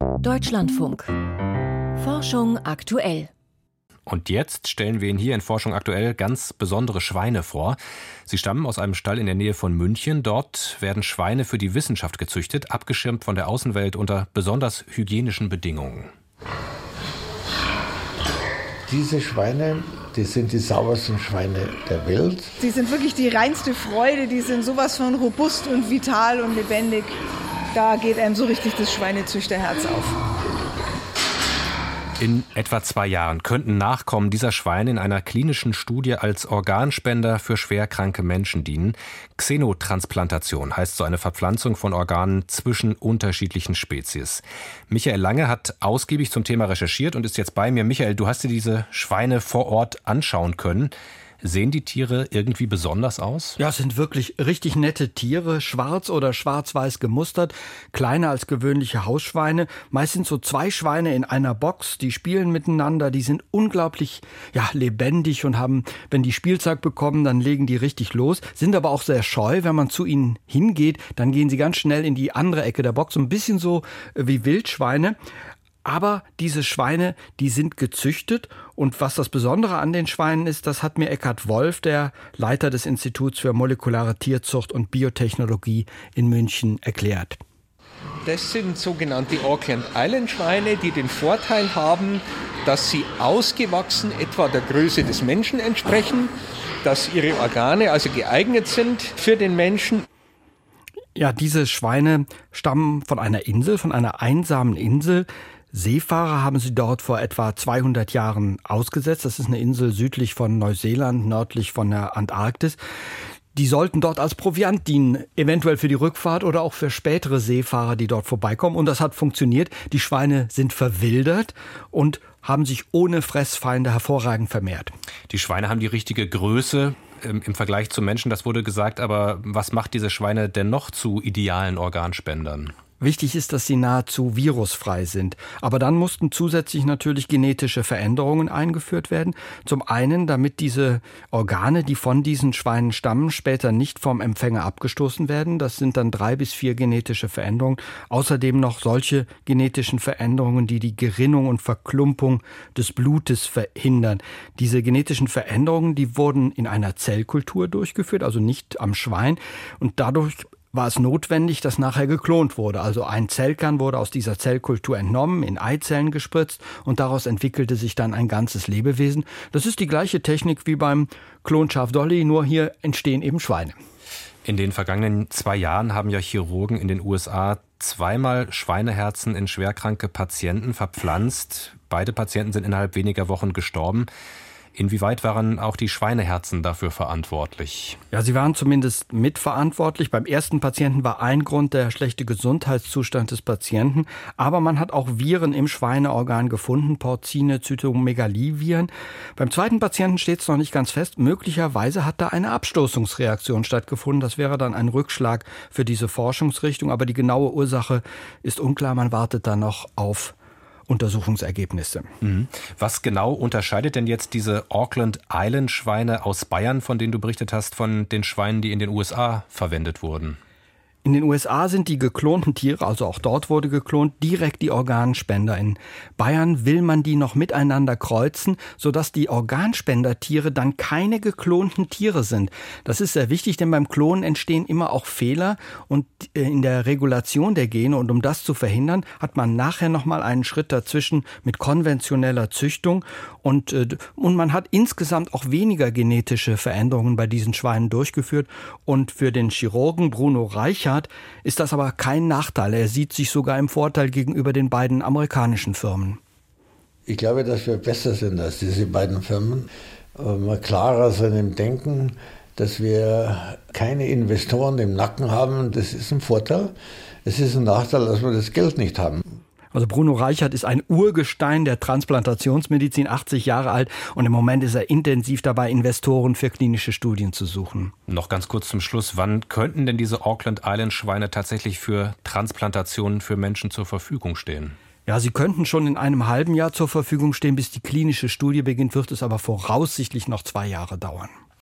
Deutschlandfunk. Forschung aktuell. Und jetzt stellen wir Ihnen hier in Forschung aktuell ganz besondere Schweine vor. Sie stammen aus einem Stall in der Nähe von München. Dort werden Schweine für die Wissenschaft gezüchtet, abgeschirmt von der Außenwelt unter besonders hygienischen Bedingungen. Diese Schweine, die sind die saubersten Schweine der Welt. Die sind wirklich die reinste Freude, die sind sowas von robust und vital und lebendig. Da geht einem so richtig das Schweinezüchterherz auf. In etwa zwei Jahren könnten Nachkommen dieser Schweine in einer klinischen Studie als Organspender für schwerkranke Menschen dienen. Xenotransplantation heißt so eine Verpflanzung von Organen zwischen unterschiedlichen Spezies. Michael Lange hat ausgiebig zum Thema recherchiert und ist jetzt bei mir. Michael, du hast dir diese Schweine vor Ort anschauen können. Sehen die Tiere irgendwie besonders aus? Ja, es sind wirklich richtig nette Tiere, schwarz oder schwarz-weiß gemustert, kleiner als gewöhnliche Hausschweine. Meist sind so zwei Schweine in einer Box, die spielen miteinander, die sind unglaublich ja, lebendig und haben, wenn die Spielzeug bekommen, dann legen die richtig los, sind aber auch sehr scheu, wenn man zu ihnen hingeht, dann gehen sie ganz schnell in die andere Ecke der Box, ein bisschen so äh, wie Wildschweine. Aber diese Schweine, die sind gezüchtet. Und was das Besondere an den Schweinen ist, das hat mir Eckhard Wolf, der Leiter des Instituts für molekulare Tierzucht und Biotechnologie in München, erklärt. Das sind sogenannte Auckland Island Schweine, die den Vorteil haben, dass sie ausgewachsen etwa der Größe des Menschen entsprechen, dass ihre Organe also geeignet sind für den Menschen. Ja, diese Schweine stammen von einer Insel, von einer einsamen Insel, Seefahrer haben sie dort vor etwa 200 Jahren ausgesetzt. Das ist eine Insel südlich von Neuseeland, nördlich von der Antarktis. Die sollten dort als Proviant dienen, eventuell für die Rückfahrt oder auch für spätere Seefahrer, die dort vorbeikommen. Und das hat funktioniert. Die Schweine sind verwildert und haben sich ohne Fressfeinde hervorragend vermehrt. Die Schweine haben die richtige Größe ähm, im Vergleich zu Menschen, das wurde gesagt. Aber was macht diese Schweine denn noch zu idealen Organspendern? Wichtig ist, dass sie nahezu virusfrei sind. Aber dann mussten zusätzlich natürlich genetische Veränderungen eingeführt werden. Zum einen, damit diese Organe, die von diesen Schweinen stammen, später nicht vom Empfänger abgestoßen werden. Das sind dann drei bis vier genetische Veränderungen. Außerdem noch solche genetischen Veränderungen, die die Gerinnung und Verklumpung des Blutes verhindern. Diese genetischen Veränderungen, die wurden in einer Zellkultur durchgeführt, also nicht am Schwein. Und dadurch war es notwendig, dass nachher geklont wurde. Also ein Zellkern wurde aus dieser Zellkultur entnommen, in Eizellen gespritzt und daraus entwickelte sich dann ein ganzes Lebewesen. Das ist die gleiche Technik wie beim Klonschaf Dolly, nur hier entstehen eben Schweine. In den vergangenen zwei Jahren haben ja Chirurgen in den USA zweimal Schweineherzen in schwerkranke Patienten verpflanzt. Beide Patienten sind innerhalb weniger Wochen gestorben. Inwieweit waren auch die Schweineherzen dafür verantwortlich? Ja, sie waren zumindest mitverantwortlich. Beim ersten Patienten war ein Grund der schlechte Gesundheitszustand des Patienten. Aber man hat auch Viren im Schweineorgan gefunden, Porcine, Zytomegaliviren. Beim zweiten Patienten steht es noch nicht ganz fest. Möglicherweise hat da eine Abstoßungsreaktion stattgefunden. Das wäre dann ein Rückschlag für diese Forschungsrichtung. Aber die genaue Ursache ist unklar. Man wartet da noch auf Untersuchungsergebnisse. Mhm. Was genau unterscheidet denn jetzt diese Auckland Island Schweine aus Bayern, von denen du berichtet hast, von den Schweinen, die in den USA verwendet wurden? In den USA sind die geklonten Tiere, also auch dort wurde geklont, direkt die Organspender. In Bayern will man die noch miteinander kreuzen, sodass die Organspendertiere dann keine geklonten Tiere sind. Das ist sehr wichtig, denn beim Klonen entstehen immer auch Fehler und äh, in der Regulation der Gene. Und um das zu verhindern, hat man nachher nochmal einen Schritt dazwischen mit konventioneller Züchtung. Und, äh, und man hat insgesamt auch weniger genetische Veränderungen bei diesen Schweinen durchgeführt. Und für den Chirurgen Bruno Reicher Richard ist das aber kein Nachteil. Er sieht sich sogar im Vorteil gegenüber den beiden amerikanischen Firmen. Ich glaube, dass wir besser sind als diese beiden Firmen. Mal klarer sind im Denken, dass wir keine Investoren im Nacken haben. Das ist ein Vorteil. Es ist ein Nachteil, dass wir das Geld nicht haben. Also Bruno Reichert ist ein Urgestein der Transplantationsmedizin, 80 Jahre alt und im Moment ist er intensiv dabei, Investoren für klinische Studien zu suchen. Noch ganz kurz zum Schluss, wann könnten denn diese Auckland Island Schweine tatsächlich für Transplantationen für Menschen zur Verfügung stehen? Ja, sie könnten schon in einem halben Jahr zur Verfügung stehen, bis die klinische Studie beginnt, wird es aber voraussichtlich noch zwei Jahre dauern.